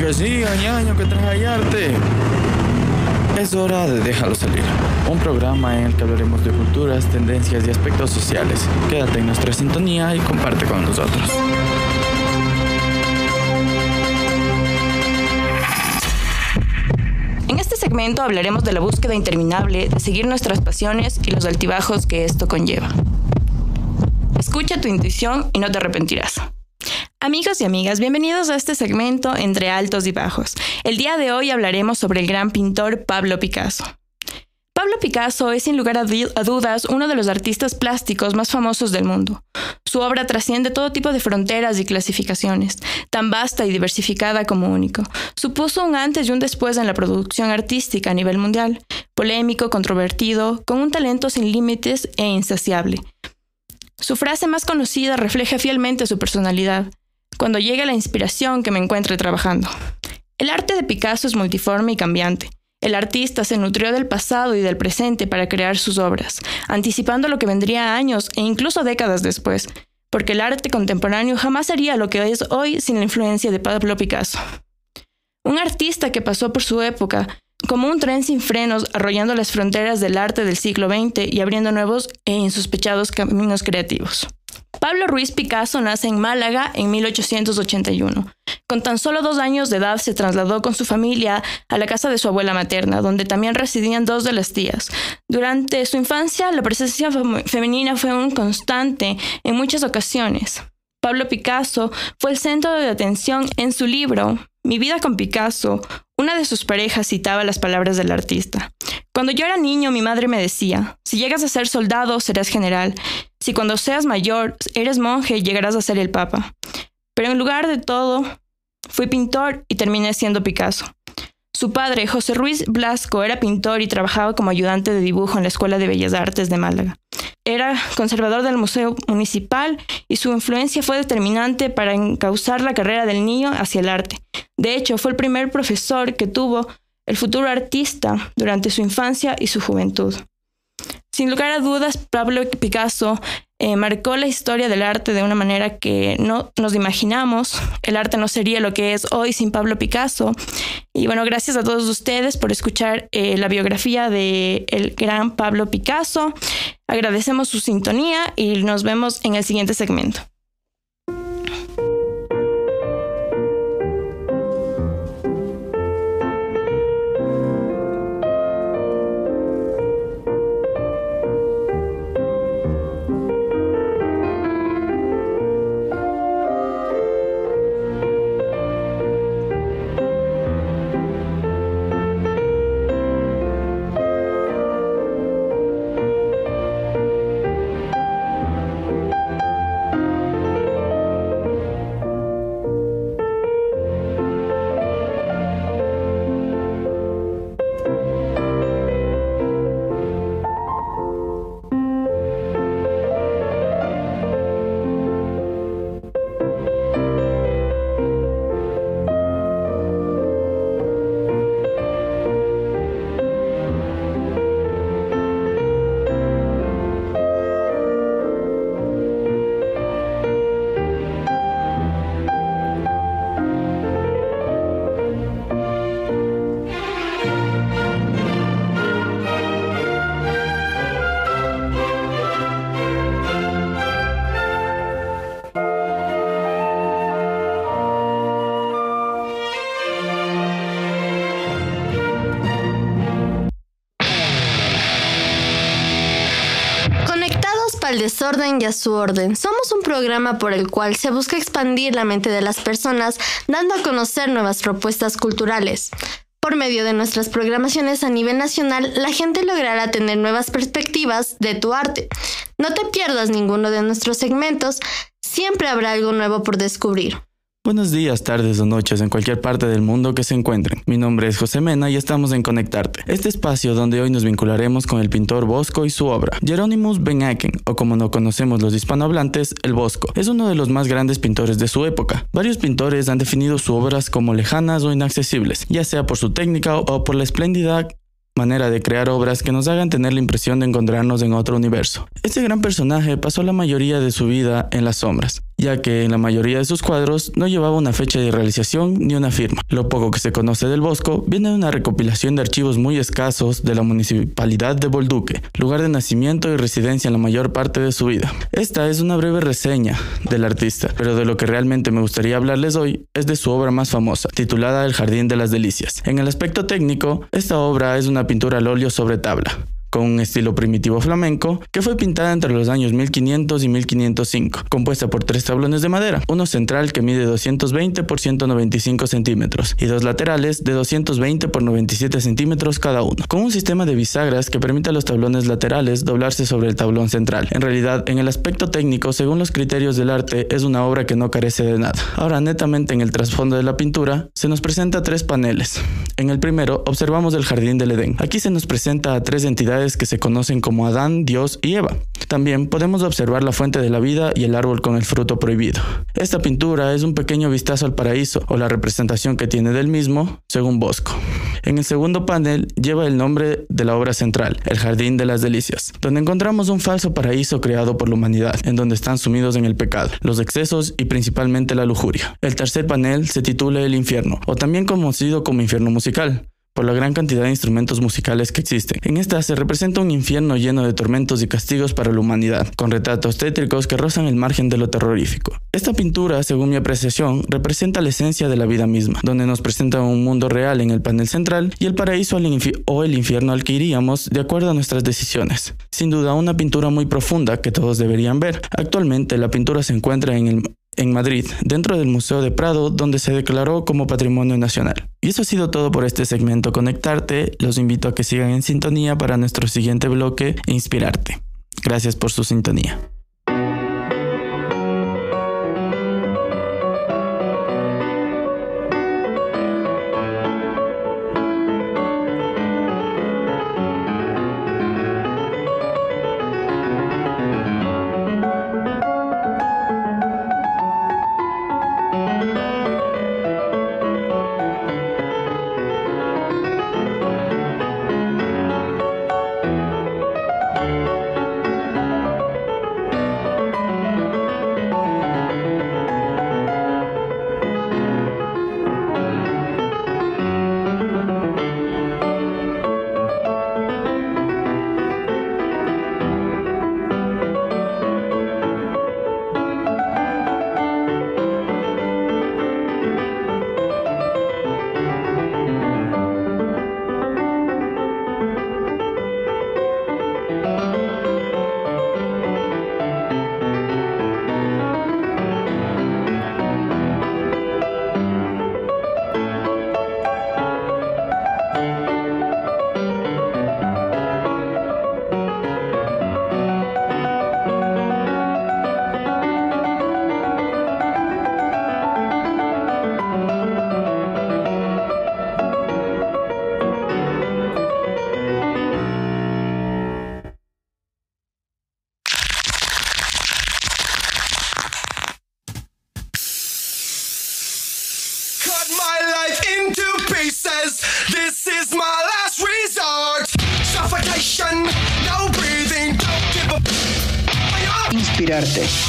Que siga, ñaño, que. Es hora de Déjalo Salir, un programa en el que hablaremos de culturas, tendencias y aspectos sociales. Quédate en nuestra sintonía y comparte con nosotros. En este segmento hablaremos de la búsqueda interminable de seguir nuestras pasiones y los altibajos que esto conlleva. Escucha tu intuición y no te arrepentirás. Amigos y amigas, bienvenidos a este segmento entre altos y bajos. El día de hoy hablaremos sobre el gran pintor Pablo Picasso. Pablo Picasso es sin lugar a dudas uno de los artistas plásticos más famosos del mundo. Su obra trasciende todo tipo de fronteras y clasificaciones, tan vasta y diversificada como único. Supuso un antes y un después en la producción artística a nivel mundial, polémico, controvertido, con un talento sin límites e insaciable. Su frase más conocida refleja fielmente su personalidad cuando llegue la inspiración que me encuentre trabajando. El arte de Picasso es multiforme y cambiante. El artista se nutrió del pasado y del presente para crear sus obras, anticipando lo que vendría años e incluso décadas después, porque el arte contemporáneo jamás sería lo que es hoy sin la influencia de Pablo Picasso. Un artista que pasó por su época como un tren sin frenos, arrollando las fronteras del arte del siglo XX y abriendo nuevos e insospechados caminos creativos. Pablo Ruiz Picasso nace en Málaga en 1881. Con tan solo dos años de edad se trasladó con su familia a la casa de su abuela materna, donde también residían dos de las tías. Durante su infancia, la presencia femenina fue un constante en muchas ocasiones. Pablo Picasso fue el centro de atención en su libro Mi vida con Picasso. Una de sus parejas citaba las palabras del artista. Cuando yo era niño, mi madre me decía, si llegas a ser soldado, serás general. Si cuando seas mayor, eres monje, llegarás a ser el papa. Pero en lugar de todo, fui pintor y terminé siendo Picasso. Su padre, José Ruiz Blasco, era pintor y trabajaba como ayudante de dibujo en la Escuela de Bellas Artes de Málaga. Era conservador del Museo Municipal y su influencia fue determinante para encauzar la carrera del niño hacia el arte. De hecho, fue el primer profesor que tuvo el futuro artista durante su infancia y su juventud. Sin lugar a dudas, Pablo Picasso eh, marcó la historia del arte de una manera que no nos imaginamos. El arte no sería lo que es hoy sin Pablo Picasso. Y bueno, gracias a todos ustedes por escuchar eh, la biografía del el gran Pablo Picasso. Agradecemos su sintonía y nos vemos en el siguiente segmento. Desorden y a su orden. Somos un programa por el cual se busca expandir la mente de las personas, dando a conocer nuevas propuestas culturales. Por medio de nuestras programaciones a nivel nacional, la gente logrará tener nuevas perspectivas de tu arte. No te pierdas ninguno de nuestros segmentos, siempre habrá algo nuevo por descubrir. Buenos días, tardes o noches en cualquier parte del mundo que se encuentren. Mi nombre es José Mena y estamos en Conectarte, este espacio donde hoy nos vincularemos con el pintor Bosco y su obra. Jeronimus Ben Aken, o como no conocemos los hispanohablantes, el Bosco, es uno de los más grandes pintores de su época. Varios pintores han definido sus obras como lejanas o inaccesibles, ya sea por su técnica o por la espléndida manera de crear obras que nos hagan tener la impresión de encontrarnos en otro universo. Este gran personaje pasó la mayoría de su vida en las sombras, ya que en la mayoría de sus cuadros no llevaba una fecha de realización ni una firma. Lo poco que se conoce del Bosco viene de una recopilación de archivos muy escasos de la municipalidad de Bolduque, lugar de nacimiento y residencia en la mayor parte de su vida. Esta es una breve reseña del artista, pero de lo que realmente me gustaría hablarles hoy es de su obra más famosa, titulada El Jardín de las Delicias. En el aspecto técnico, esta obra es una pintura al óleo sobre tabla con un estilo primitivo flamenco, que fue pintada entre los años 1500 y 1505, compuesta por tres tablones de madera, uno central que mide 220 por 195 centímetros y dos laterales de 220 por 97 centímetros cada uno, con un sistema de bisagras que permite a los tablones laterales doblarse sobre el tablón central. En realidad, en el aspecto técnico, según los criterios del arte, es una obra que no carece de nada. Ahora, netamente en el trasfondo de la pintura, se nos presenta tres paneles. En el primero, observamos el jardín del Edén. Aquí se nos presenta a tres entidades que se conocen como Adán, Dios y Eva. También podemos observar la fuente de la vida y el árbol con el fruto prohibido. Esta pintura es un pequeño vistazo al paraíso o la representación que tiene del mismo, según Bosco. En el segundo panel lleva el nombre de la obra central, el Jardín de las Delicias, donde encontramos un falso paraíso creado por la humanidad, en donde están sumidos en el pecado, los excesos y principalmente la lujuria. El tercer panel se titula El infierno, o también conocido como infierno musical, por la gran cantidad de instrumentos musicales que existen. En esta se representa un infierno lleno de tormentos y castigos para la humanidad, con retratos tétricos que rozan el margen de lo terrorífico. Esta pintura, según mi apreciación, representa la esencia de la vida misma, donde nos presenta un mundo real en el panel central y el paraíso o el infierno al que iríamos de acuerdo a nuestras decisiones. Sin duda, una pintura muy profunda que todos deberían ver. Actualmente la pintura se encuentra en el en Madrid, dentro del Museo de Prado, donde se declaró como Patrimonio Nacional. Y eso ha sido todo por este segmento Conectarte. Los invito a que sigan en sintonía para nuestro siguiente bloque e Inspirarte. Gracias por su sintonía.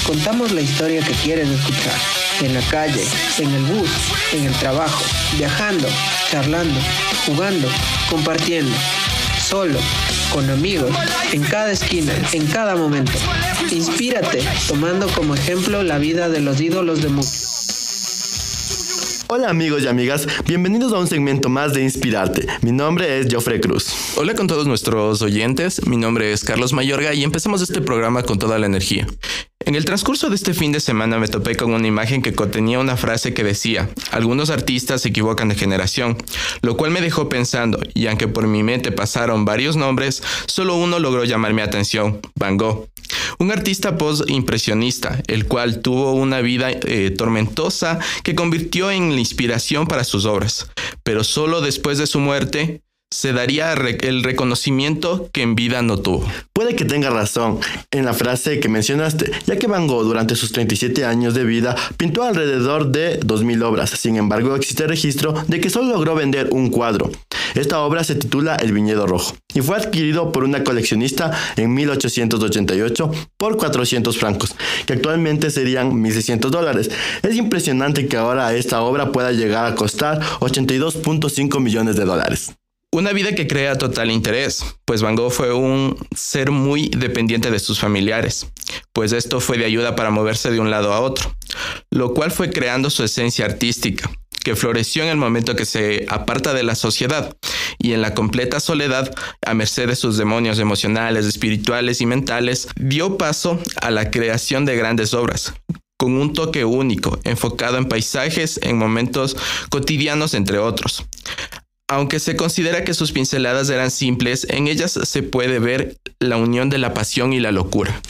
Contamos la historia que quieres escuchar. En la calle, en el bus, en el trabajo, viajando, charlando, jugando, compartiendo. Solo, con amigos, en cada esquina, en cada momento. Inspírate, tomando como ejemplo la vida de los ídolos de música. Hola amigos y amigas, bienvenidos a un segmento más de Inspirarte. Mi nombre es Joffre Cruz. Hola con todos nuestros oyentes, mi nombre es Carlos Mayorga y empezamos este programa con toda la energía. En el transcurso de este fin de semana me topé con una imagen que contenía una frase que decía, algunos artistas se equivocan de generación, lo cual me dejó pensando, y aunque por mi mente pasaron varios nombres, solo uno logró llamar mi atención, Van Gogh. Un artista post-impresionista, el cual tuvo una vida eh, tormentosa que convirtió en la inspiración para sus obras, pero solo después de su muerte se daría el reconocimiento que en vida no tuvo. Puede que tenga razón en la frase que mencionaste, ya que Van Gogh durante sus 37 años de vida pintó alrededor de 2.000 obras. Sin embargo, existe registro de que solo logró vender un cuadro. Esta obra se titula El Viñedo Rojo y fue adquirido por una coleccionista en 1888 por 400 francos, que actualmente serían 1.600 dólares. Es impresionante que ahora esta obra pueda llegar a costar 82.5 millones de dólares. Una vida que crea total interés, pues Van Gogh fue un ser muy dependiente de sus familiares, pues esto fue de ayuda para moverse de un lado a otro, lo cual fue creando su esencia artística, que floreció en el momento que se aparta de la sociedad y en la completa soledad, a merced de sus demonios emocionales, espirituales y mentales, dio paso a la creación de grandes obras, con un toque único, enfocado en paisajes, en momentos cotidianos, entre otros. Aunque se considera que sus pinceladas eran simples, en ellas se puede ver la unión de la pasión y la locura.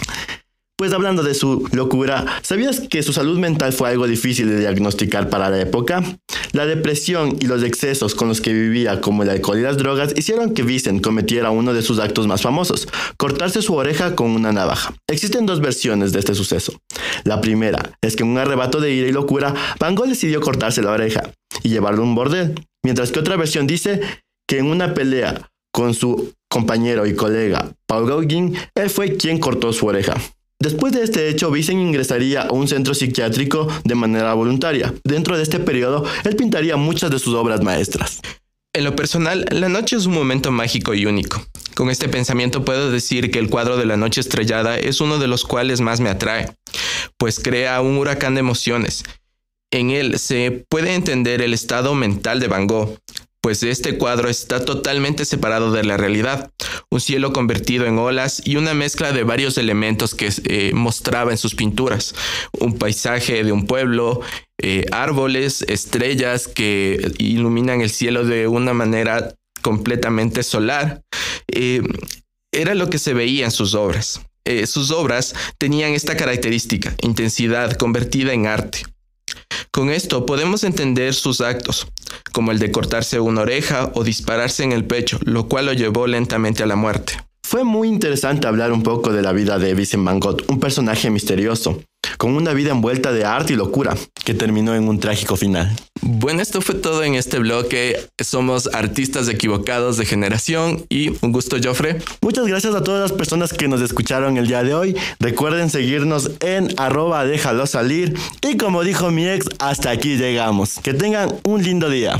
Pues hablando de su locura, ¿sabías que su salud mental fue algo difícil de diagnosticar para la época? La depresión y los excesos con los que vivía, como el alcohol y las drogas, hicieron que Vincent cometiera uno de sus actos más famosos, cortarse su oreja con una navaja. Existen dos versiones de este suceso. La primera es que en un arrebato de ira y locura, Van Gogh decidió cortarse la oreja y llevarlo a un bordel. Mientras que otra versión dice que en una pelea con su compañero y colega Paul Gauguin, él fue quien cortó su oreja. Después de este hecho, Vincent ingresaría a un centro psiquiátrico de manera voluntaria. Dentro de este periodo, él pintaría muchas de sus obras maestras. En lo personal, la noche es un momento mágico y único. Con este pensamiento puedo decir que el cuadro de la noche estrellada es uno de los cuales más me atrae, pues crea un huracán de emociones en él se puede entender el estado mental de Van Gogh, pues este cuadro está totalmente separado de la realidad, un cielo convertido en olas y una mezcla de varios elementos que eh, mostraba en sus pinturas, un paisaje de un pueblo, eh, árboles, estrellas que iluminan el cielo de una manera completamente solar. Eh, era lo que se veía en sus obras. sus obras tenían esta característica, intensidad convertida en arte. Con esto podemos entender sus actos, como el de cortarse una oreja o dispararse en el pecho, lo cual lo llevó lentamente a la muerte. Fue muy interesante hablar un poco de la vida de Vincent Van Gogh, un personaje misterioso, con una vida envuelta de arte y locura, que terminó en un trágico final. Bueno, esto fue todo en este bloque. Somos artistas equivocados de generación y un gusto, Joffre. Muchas gracias a todas las personas que nos escucharon el día de hoy. Recuerden seguirnos en arroba déjalo salir. Y como dijo mi ex, hasta aquí llegamos. Que tengan un lindo día.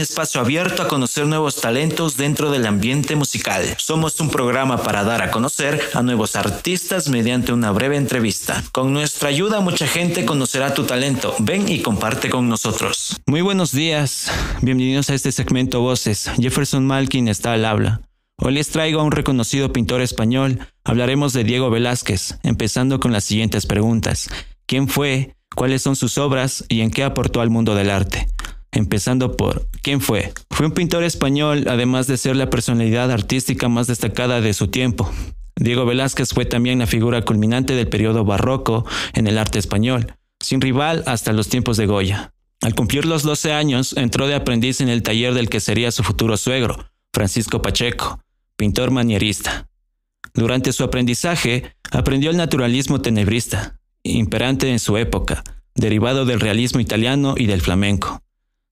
Espacio abierto a conocer nuevos talentos dentro del ambiente musical. Somos un programa para dar a conocer a nuevos artistas mediante una breve entrevista. Con nuestra ayuda mucha gente conocerá tu talento. Ven y comparte con nosotros. Muy buenos días. Bienvenidos a este segmento Voces. Jefferson Malkin está al habla. Hoy les traigo a un reconocido pintor español. Hablaremos de Diego Velázquez, empezando con las siguientes preguntas. ¿Quién fue? ¿Cuáles son sus obras? ¿Y en qué aportó al mundo del arte? Empezando por ¿quién fue? Fue un pintor español, además de ser la personalidad artística más destacada de su tiempo. Diego Velázquez fue también la figura culminante del periodo barroco en el arte español, sin rival hasta los tiempos de Goya. Al cumplir los 12 años, entró de aprendiz en el taller del que sería su futuro suegro, Francisco Pacheco, pintor manierista. Durante su aprendizaje, aprendió el naturalismo tenebrista, imperante en su época, derivado del realismo italiano y del flamenco.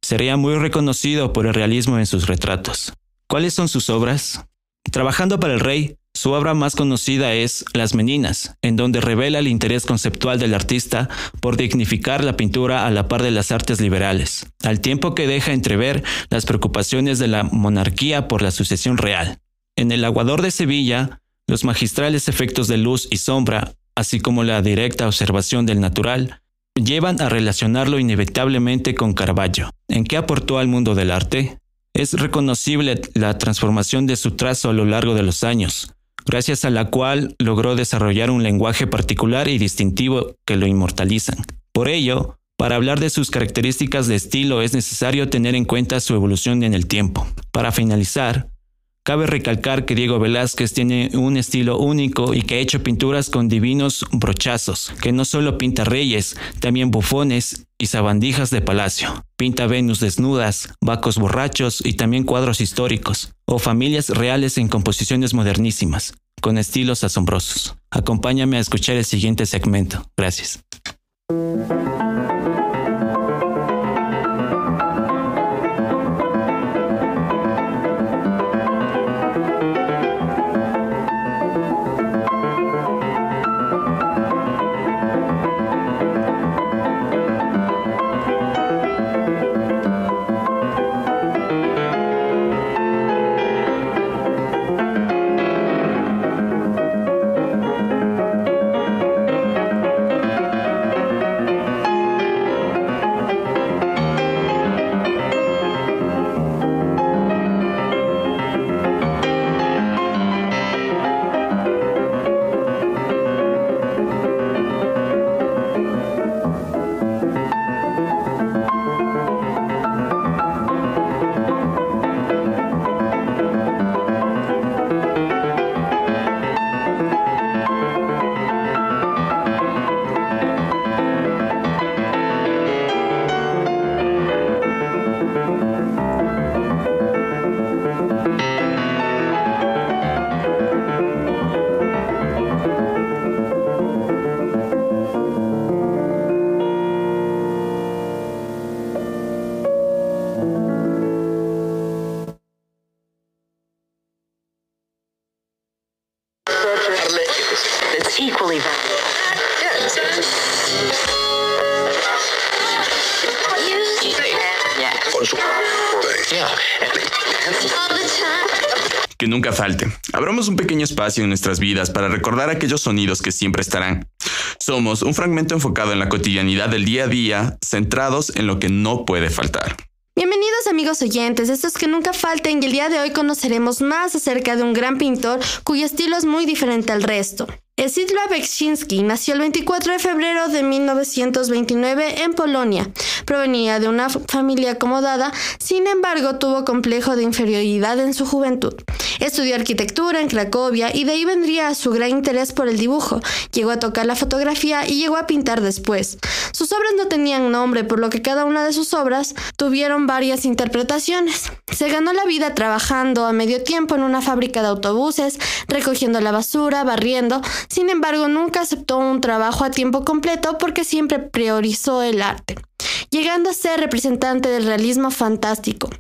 Sería muy reconocido por el realismo en sus retratos. ¿Cuáles son sus obras? Trabajando para el rey, su obra más conocida es Las Meninas, en donde revela el interés conceptual del artista por dignificar la pintura a la par de las artes liberales, al tiempo que deja entrever las preocupaciones de la monarquía por la sucesión real. En El Aguador de Sevilla, los magistrales efectos de luz y sombra, así como la directa observación del natural, llevan a relacionarlo inevitablemente con Caravaggio. ¿En qué aportó al mundo del arte? Es reconocible la transformación de su trazo a lo largo de los años, gracias a la cual logró desarrollar un lenguaje particular y distintivo que lo inmortalizan. Por ello, para hablar de sus características de estilo es necesario tener en cuenta su evolución en el tiempo. Para finalizar, Cabe recalcar que Diego Velázquez tiene un estilo único y que ha hecho pinturas con divinos brochazos, que no solo pinta reyes, también bufones y sabandijas de palacio. Pinta Venus desnudas, vacos borrachos y también cuadros históricos, o familias reales en composiciones modernísimas, con estilos asombrosos. Acompáñame a escuchar el siguiente segmento. Gracias. En nuestras vidas para recordar aquellos sonidos que siempre estarán. Somos un fragmento enfocado en la cotidianidad del día a día, centrados en lo que no puede faltar. Bienvenidos amigos oyentes, estos que nunca falten y el día de hoy conoceremos más acerca de un gran pintor cuyo estilo es muy diferente al resto. Sidla Beksiński nació el 24 de febrero de 1929 en Polonia. Provenía de una familia acomodada, sin embargo tuvo complejo de inferioridad en su juventud. Estudió arquitectura en Cracovia y de ahí vendría su gran interés por el dibujo. Llegó a tocar la fotografía y llegó a pintar después. Sus obras no tenían nombre, por lo que cada una de sus obras tuvieron varias interpretaciones. Se ganó la vida trabajando a medio tiempo en una fábrica de autobuses, recogiendo la basura, barriendo, sin embargo, nunca aceptó un trabajo a tiempo completo porque siempre priorizó el arte, llegando a ser representante del realismo fantástico.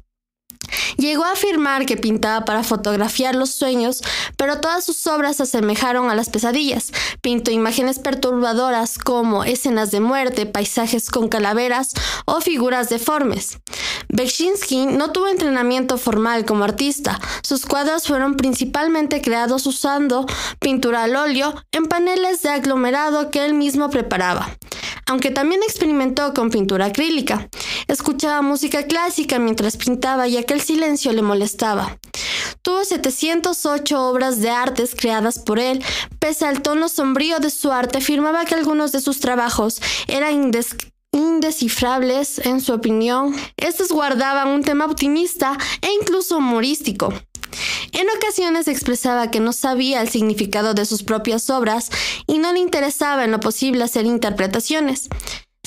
Llegó a afirmar que pintaba para fotografiar los sueños, pero todas sus obras se asemejaron a las pesadillas. Pintó imágenes perturbadoras como escenas de muerte, paisajes con calaveras o figuras deformes. Beksiński no tuvo entrenamiento formal como artista. Sus cuadros fueron principalmente creados usando pintura al óleo en paneles de aglomerado que él mismo preparaba aunque también experimentó con pintura acrílica. Escuchaba música clásica mientras pintaba ya que el silencio le molestaba. Tuvo 708 obras de artes creadas por él. Pese al tono sombrío de su arte, afirmaba que algunos de sus trabajos eran indescifrables, en su opinión. Estos guardaban un tema optimista e incluso humorístico. En ocasiones expresaba que no sabía el significado de sus propias obras y no le interesaba en lo posible hacer interpretaciones.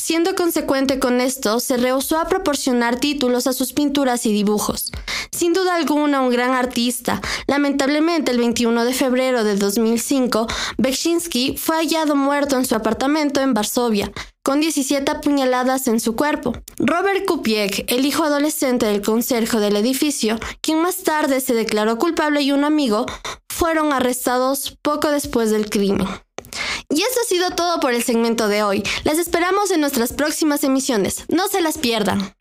Siendo consecuente con esto, se rehusó a proporcionar títulos a sus pinturas y dibujos. Sin duda alguna, un gran artista. Lamentablemente, el 21 de febrero de 2005, Bekshinsky fue hallado muerto en su apartamento en Varsovia, con 17 puñaladas en su cuerpo. Robert Kupiek, el hijo adolescente del conserje del edificio, quien más tarde se declaró culpable y un amigo, fueron arrestados poco después del crimen. Y eso ha sido todo por el segmento de hoy. Las esperamos en nuestras próximas emisiones. No se las pierdan.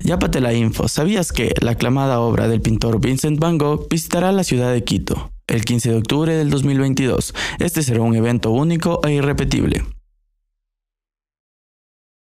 Yápate la info. ¿Sabías que la aclamada obra del pintor Vincent Van Gogh visitará la ciudad de Quito el 15 de octubre del 2022? Este será un evento único e irrepetible.